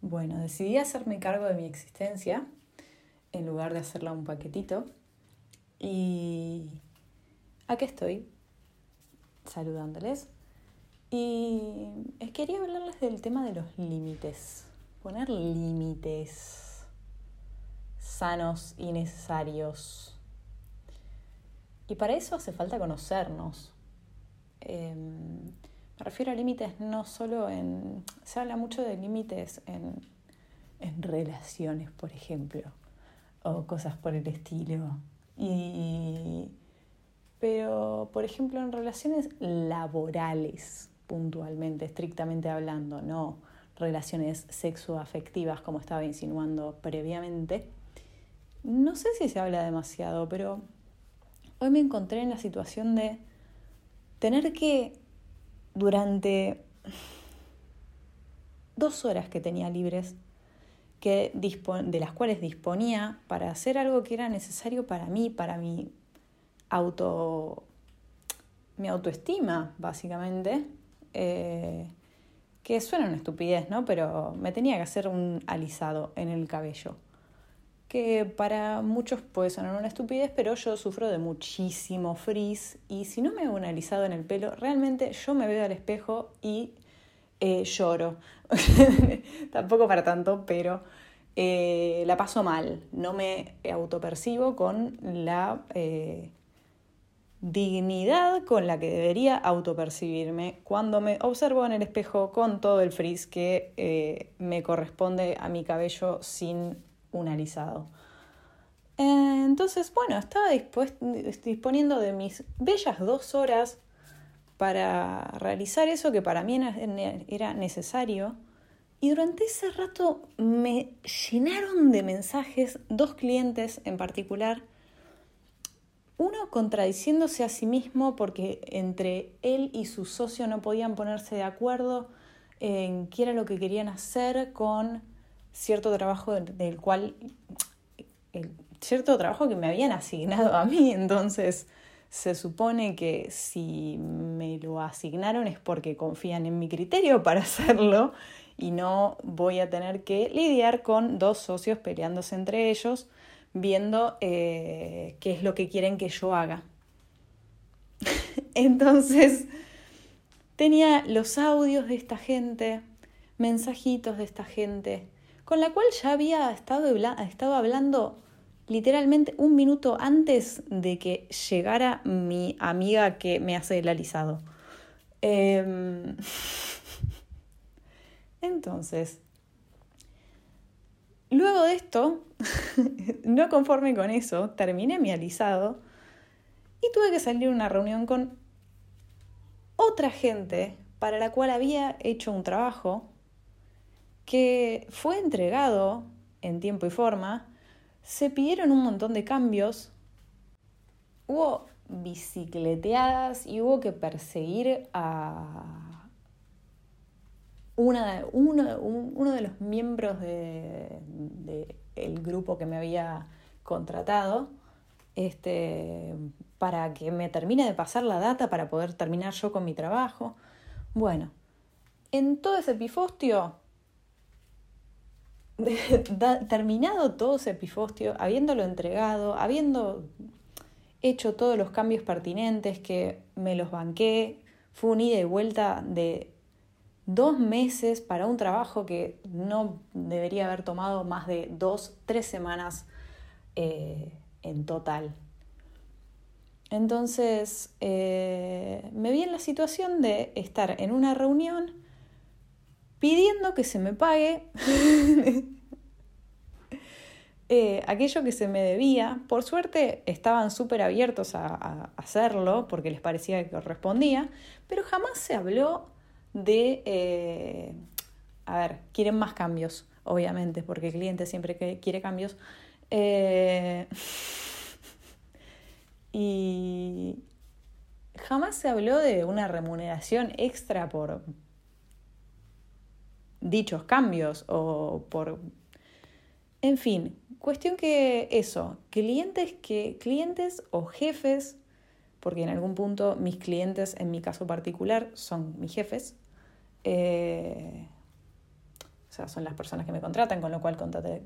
Bueno, decidí hacerme cargo de mi existencia en lugar de hacerla un paquetito. Y aquí estoy, saludándoles. Y quería hablarles del tema de los límites. Poner límites sanos y necesarios. Y para eso hace falta conocernos. Em, me refiero a límites no solo en... Se habla mucho de límites en, en relaciones, por ejemplo, o cosas por el estilo. Y, pero, por ejemplo, en relaciones laborales, puntualmente, estrictamente hablando, no relaciones sexoafectivas como estaba insinuando previamente, no sé si se habla demasiado, pero hoy me encontré en la situación de tener que durante dos horas que tenía libres, que de las cuales disponía para hacer algo que era necesario para mí, para mi auto mi autoestima, básicamente, eh, que suena una estupidez, ¿no? Pero me tenía que hacer un alisado en el cabello que para muchos puede sonar una estupidez, pero yo sufro de muchísimo frizz y si no me hago un alisado en el pelo, realmente yo me veo al espejo y eh, lloro. Tampoco para tanto, pero eh, la paso mal. No me autopercibo con la eh, dignidad con la que debería autopercibirme cuando me observo en el espejo con todo el frizz que me corresponde a mi cabello sin un alisado. Entonces, bueno, estaba disponiendo de mis bellas dos horas para realizar eso que para mí era necesario. Y durante ese rato me llenaron de mensajes dos clientes en particular. Uno contradiciéndose a sí mismo porque entre él y su socio no podían ponerse de acuerdo en qué era lo que querían hacer con cierto trabajo del cual, el, cierto trabajo que me habían asignado a mí, entonces se supone que si me lo asignaron es porque confían en mi criterio para hacerlo y no voy a tener que lidiar con dos socios peleándose entre ellos viendo eh, qué es lo que quieren que yo haga. Entonces tenía los audios de esta gente, mensajitos de esta gente, con la cual ya había estado, hablando literalmente un minuto antes de que llegara mi amiga que me hace el alisado. Em, entonces, luego de esto, no conforme con eso, terminé mi alisado y tuve que salir a una reunión con otra gente para la cual había hecho un trabajo que fue entregado en tiempo y forma, se pidieron un montón de cambios, hubo bicicleteadas y hubo que perseguir a una, uno, de los miembros del de, grupo que me había contratado este, para que me termine de pasar la data para poder terminar yo con mi trabajo. Bueno, en todo ese pifostio terminado todo ese epifostio, habiéndolo entregado, habiendo hecho todos los cambios pertinentes que me los banqué, fue un ida y vuelta de dos meses para un trabajo que no debería haber tomado más de dos, tres semanas eh, en total. Entonces eh, me vi en la situación de estar en una reunión pidiendo que se me pague eh, aquello que se me debía. Por suerte estaban súper abiertos a, hacerlo porque les parecía que correspondía, pero jamás se habló de, eh, a ver, quieren más cambios, obviamente, porque el cliente siempre quiere cambios. Eh, y jamás se habló de una remuneración extra por, dichos cambios o por... En fin, cuestión que eso, clientes que clientes o jefes, porque en algún punto mis clientes en mi caso particular son mis jefes, Eh, o sea, son las personas que me contratan, con lo cual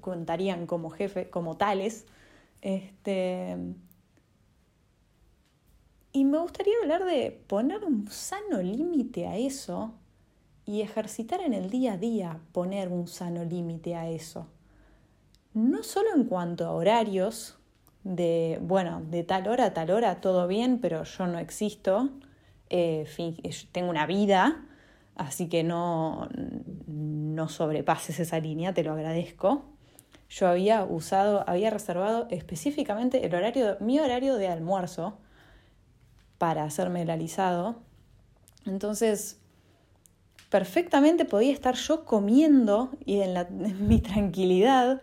contarían como jefe, como tales. Este, y me gustaría hablar de poner un sano límite a eso y ejercitar en el día a día poner un sano límite a eso. No solo en cuanto a horarios, de, bueno, de tal hora a tal hora todo bien, pero yo no existo, eh, tengo una vida, así que no, no sobrepases esa línea, te lo agradezco. Yo había usado, había reservado específicamente el horario, mi horario de almuerzo para hacerme el alisado. Entonces, perfectamente podía estar yo comiendo y en, mi tranquilidad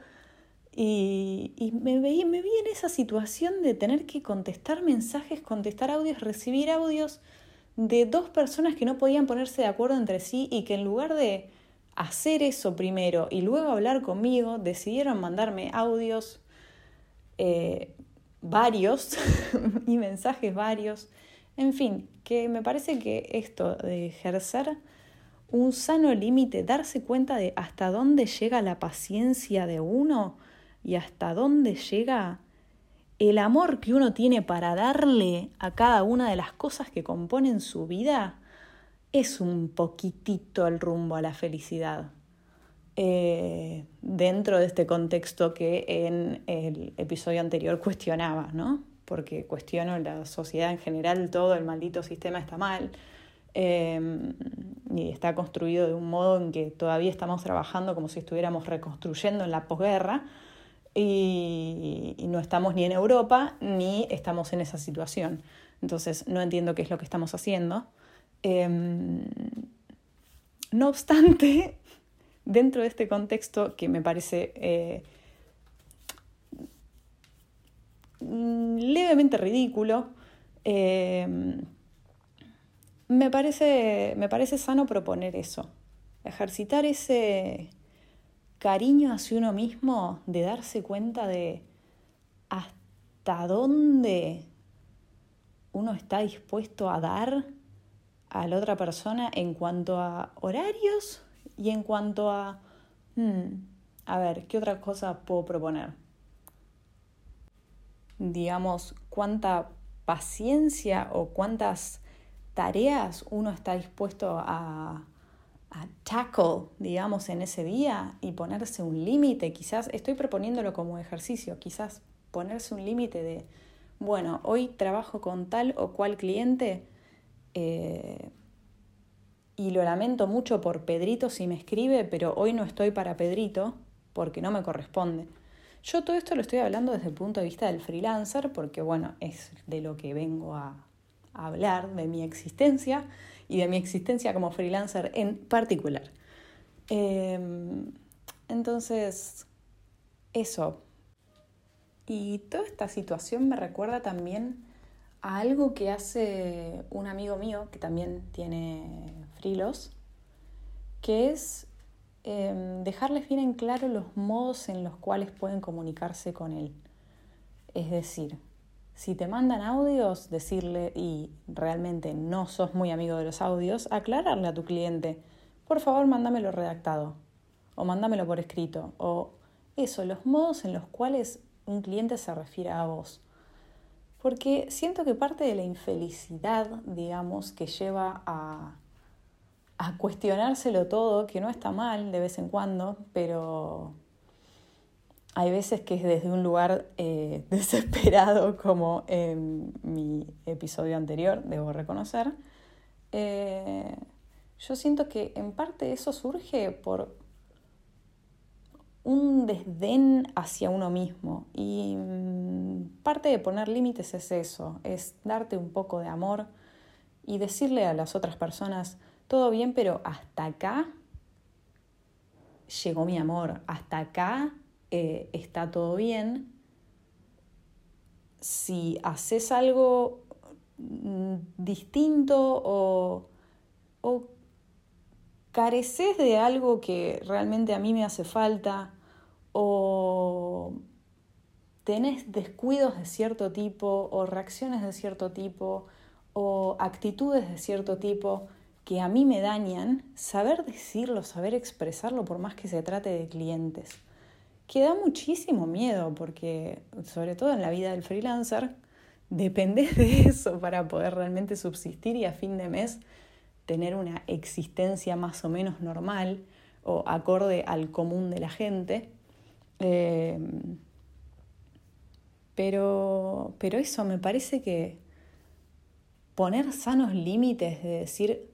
y, me, veía, me vi en esa situación de tener que contestar mensajes, contestar audios, recibir audios de dos personas que no podían ponerse de acuerdo entre sí y que en lugar de hacer eso primero y luego hablar conmigo, decidieron mandarme audios eh, varios y mensajes varios. En fin, que me parece que esto de ejercer un sano límite, darse cuenta de hasta dónde llega la paciencia de uno y hasta dónde llega el amor que uno tiene para darle a cada una de las cosas que componen su vida, es un poquitito el rumbo a la felicidad. Eh, dentro de este contexto que en el episodio anterior cuestionaba, ¿no? Porque cuestiono la sociedad en general, todo el maldito sistema está mal, Em, y está construido de un modo en que todavía estamos trabajando como si estuviéramos reconstruyendo en la posguerra y, no estamos ni en Europa ni estamos en esa situación. Entonces no entiendo qué es lo que estamos haciendo. Em, no obstante, dentro de este contexto que me parece eh, levemente ridículo, em, me parece, me parece sano proponer eso, ejercitar ese cariño hacia uno mismo, de darse cuenta de hasta dónde uno está dispuesto a dar a la otra persona en cuanto a horarios y en cuanto a, hmm, a ver, ¿qué otra cosa puedo proponer? Digamos, cuánta paciencia o cuántas tareas uno está dispuesto a, tackle, digamos, en ese día y ponerse un límite, quizás, estoy proponiéndolo como ejercicio, quizás ponerse un límite de, bueno, hoy trabajo con tal o cual cliente eh, y lo lamento mucho por Pedrito si me escribe, pero hoy no estoy para Pedrito porque no me corresponde. Yo todo esto lo estoy hablando desde el punto de vista del freelancer porque, bueno, es de lo que vengo a, hablar de mi existencia y de mi existencia como freelancer en particular. Em, entonces, eso. Y toda esta situación me recuerda también a algo que hace un amigo mío que también tiene frilos, que es em, dejarles bien en claro los modos en los cuales pueden comunicarse con él. Es decir, si te mandan audios, decirle, y realmente no sos muy amigo de los audios, aclararle a tu cliente, por favor, mándamelo redactado, o mándamelo por escrito, o eso, los modos en los cuales un cliente se refiere a vos. Porque siento que parte de la infelicidad, digamos, que lleva a, a cuestionárselo todo, que no está mal de vez en cuando, pero hay veces que es desde un lugar eh, desesperado, como en mi episodio anterior, debo reconocer. Eh, yo siento que en parte eso surge por un desdén hacia uno mismo y mm, parte de poner límites es eso, es darte un poco de amor y decirle a las otras personas, todo bien, pero hasta acá llegó mi amor, hasta acá eh, está todo bien. Si haces algo mm, distinto o, o careces de algo que realmente a mí me hace falta o tenés descuidos de cierto tipo o reacciones de cierto tipo o actitudes de cierto tipo que a mí me dañan, saber decirlo, saber expresarlo por más que se trate de clientes, que da muchísimo miedo porque sobre todo en la vida del freelancer, depende de eso para poder realmente subsistir y a fin de mes tener una existencia más o menos normal o acorde al común de la gente. Eh, pero, pero eso me parece que poner sanos límites de decir,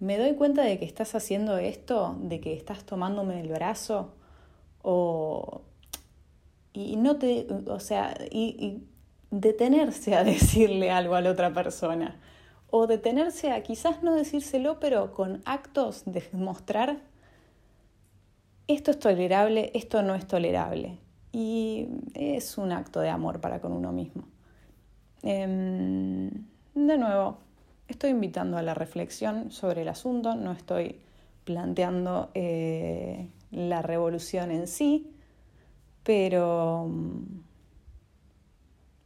me doy cuenta de que estás haciendo esto, de que estás tomándome el brazo, o y no te, o sea, y detenerse a decirle algo a la otra persona, o detenerse a quizás no decírselo, pero con actos de mostrar esto es tolerable, esto no es tolerable. Y es un acto de amor para con uno mismo. Em, de nuevo, estoy invitando a la reflexión sobre el asunto, no estoy planteando eh, la revolución en sí, pero,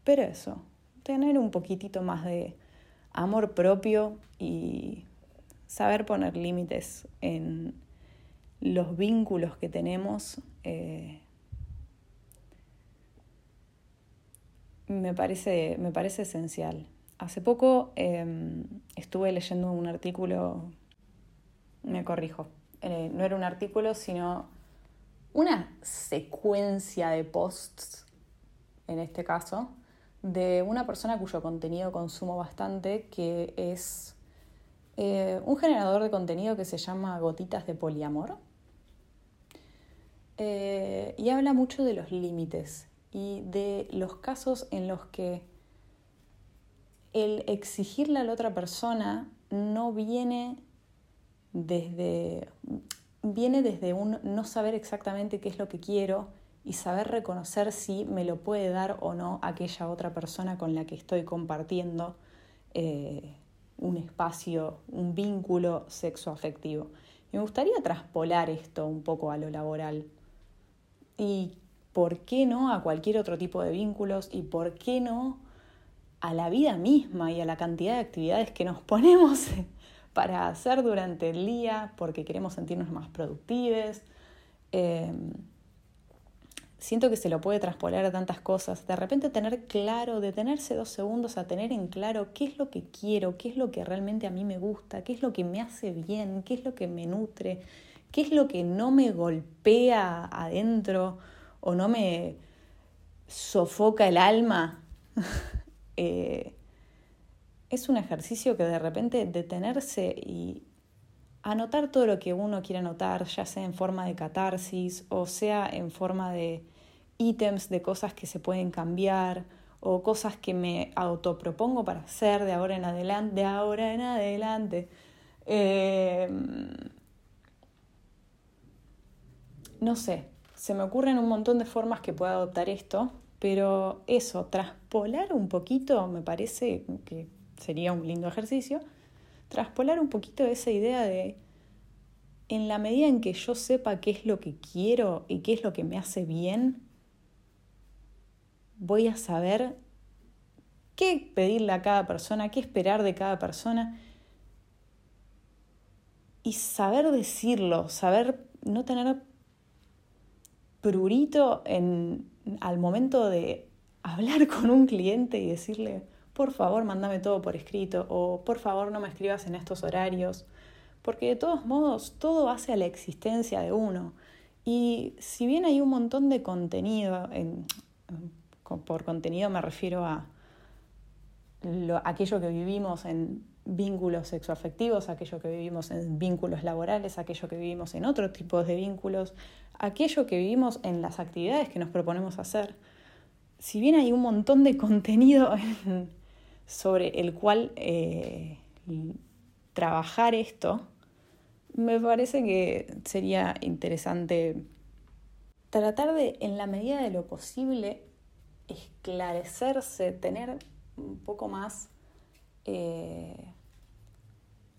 pero eso, tener un poquitito más de amor propio y saber poner límites en los vínculos que tenemos. Eh, me parece, me parece esencial. Hace poco em, estuve leyendo un artículo, me corrijo, eh, no era un artículo, sino una secuencia de posts, en este caso, de una persona cuyo contenido consumo bastante, que es eh, un generador de contenido que se llama Gotitas de Poliamor. Eh, y habla mucho de los límites y de los casos en los que el exigirle a la otra persona no viene desde, viene desde un no saber exactamente qué es lo que quiero y saber reconocer si me lo puede dar o no aquella otra persona con la que estoy compartiendo eh, un espacio, un vínculo sexoafectivo. Me gustaría traspolar esto un poco a lo laboral. Y por qué no a cualquier otro tipo de vínculos y por qué no a la vida misma y a la cantidad de actividades que nos ponemos para hacer durante el día porque queremos sentirnos más productivos. Em, siento que se lo puede traspolar a tantas cosas. De repente tener claro, detenerse dos segundos a tener en claro qué es lo que quiero, qué es lo que realmente a mí me gusta, qué es lo que me hace bien, qué es lo que me nutre, qué es lo que no me golpea adentro o no me sofoca el alma. Eh, es un ejercicio que de repente detenerse y anotar todo lo que uno quiere anotar, ya sea en forma de catarsis o sea en forma de ítems de cosas que se pueden cambiar o cosas que me autopropongo para hacer de ahora en adelante, de ahora en adelante. Eh, no sé, se me ocurren un montón de formas que pueda adoptar esto, pero eso, traspolar un poquito, me parece que sería un lindo ejercicio, traspolar un poquito esa idea de, en la medida en que yo sepa qué es lo que quiero y qué es lo que me hace bien, voy a saber qué pedirle a cada persona, qué esperar de cada persona y saber decirlo, saber no tener prurito en, al momento de hablar con un cliente y decirle, por favor, mándame todo por escrito o por favor no me escribas en estos horarios, porque de todos modos todo hace a la existencia de uno. Y si bien hay un montón de contenido, en, por contenido me refiero a aquello que vivimos en vínculos sexoafectivos, aquello que vivimos en vínculos laborales, aquello que vivimos en otros tipos de vínculos, aquello que vivimos en las actividades que nos proponemos hacer. Si bien hay un montón de contenido sobre el cual eh, trabajar esto, me parece que sería interesante tratar de, en la medida de lo posible, esclarecerse, tener un poco más eh,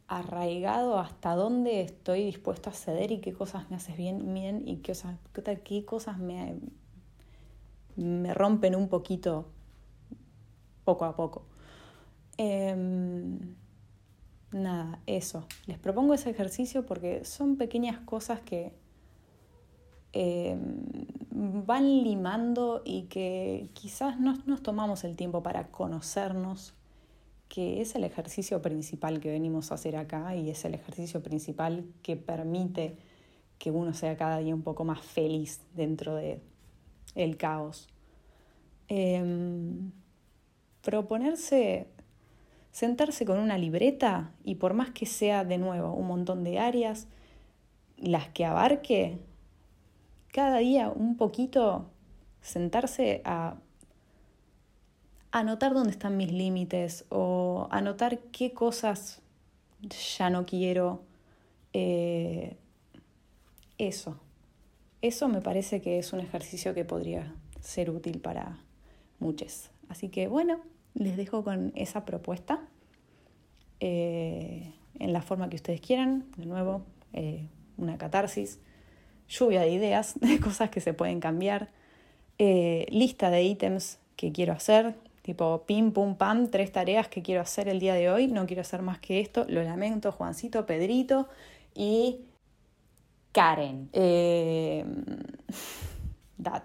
arraigado hasta dónde estoy dispuesto a ceder y qué cosas me haces bien, bien y qué, qué cosas me, me rompen un poquito poco a poco. Em, nada, eso. Les propongo ese ejercicio porque son pequeñas cosas que em, van limando y que quizás no nos tomamos el tiempo para conocernos, que es el ejercicio principal que venimos a hacer acá y es el ejercicio principal que permite que uno sea cada día un poco más feliz dentro de el caos. Em, proponerse sentarse con una libreta y por más que sea de nuevo un montón de áreas, las que abarque, cada día un poquito sentarse a anotar dónde están mis límites o anotar qué cosas ya no quiero. Eh, eso. Eso me parece que es un ejercicio que podría ser útil para muchos. Así que bueno, les dejo con esa propuesta eh, en la forma que ustedes quieran. De nuevo, eh, una catarsis, lluvia de ideas, de cosas que se pueden cambiar, eh, lista de ítems que quiero hacer, tipo pim, pum, pam, tres tareas que quiero hacer el día de hoy, no quiero hacer más que esto, lo lamento, Juancito, Pedrito y Karen. that.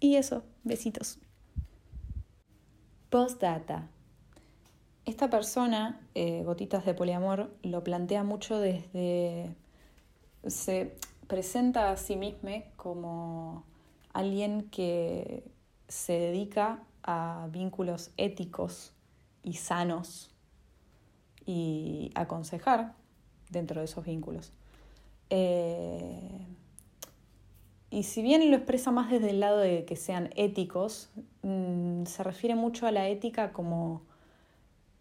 Y eso, besitos. Postdata. Esta persona, eh, Gotitas de Poliamor, lo plantea mucho desde... se presenta a sí mismo como alguien que se dedica a vínculos éticos y sanos y aconsejar dentro de esos vínculos. Eh, y si bien lo expresa más desde el lado de que sean éticos, mm, se refiere mucho a la ética como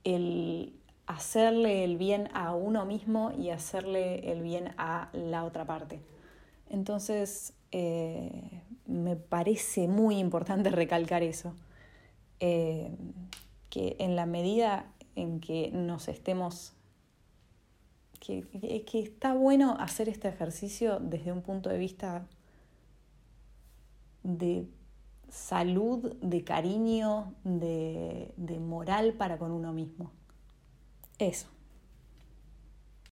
el hacerle el bien a uno mismo y hacerle el bien a la otra parte. Entonces, eh, me parece muy importante recalcar eso, eh, que en la medida en que nos estemos, que, que está bueno hacer este ejercicio desde un punto de vista de salud, de cariño, de, de moral para con uno mismo. Eso.